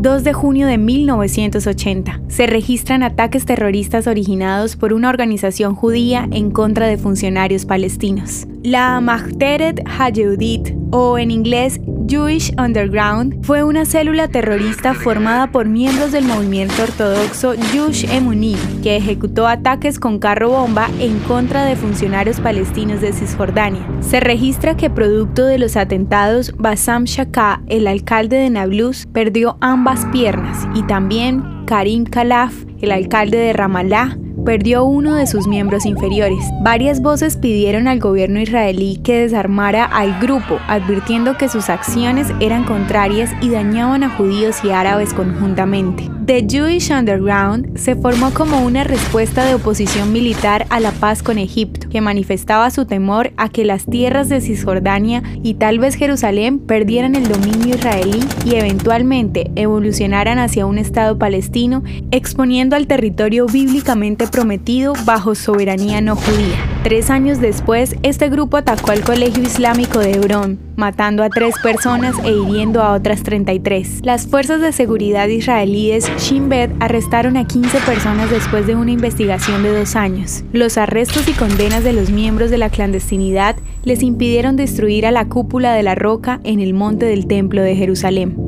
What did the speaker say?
2 de junio de 1980. Se registran ataques terroristas originados por una organización judía en contra de funcionarios palestinos. La Mahteret Hayehudit, o en inglés Jewish Underground, fue una célula terrorista formada por miembros del movimiento ortodoxo Yush Emuni, que ejecutó ataques con carro bomba en contra de funcionarios palestinos de Cisjordania. Se registra que producto de los atentados, Bassam Shaka, el alcalde de Nablus, perdió ambas piernas y también Karim Khalaf, el alcalde de Ramallah, perdió uno de sus miembros inferiores. Varias voces pidieron al gobierno israelí que desarmara al grupo, advirtiendo que sus acciones eran contrarias y dañaban a judíos y árabes conjuntamente. The Jewish Underground se formó como una respuesta de oposición militar a la paz con Egipto, que manifestaba su temor a que las tierras de Cisjordania y tal vez Jerusalén perdieran el dominio israelí y eventualmente evolucionaran hacia un Estado palestino, exponiendo al territorio bíblicamente prometido bajo soberanía no judía. Tres años después, este grupo atacó al Colegio Islámico de Hebrón, matando a tres personas e hiriendo a otras 33. Las fuerzas de seguridad israelíes Shin Bet arrestaron a 15 personas después de una investigación de dos años. Los arrestos y condenas de los miembros de la clandestinidad les impidieron destruir a la cúpula de la roca en el monte del Templo de Jerusalén.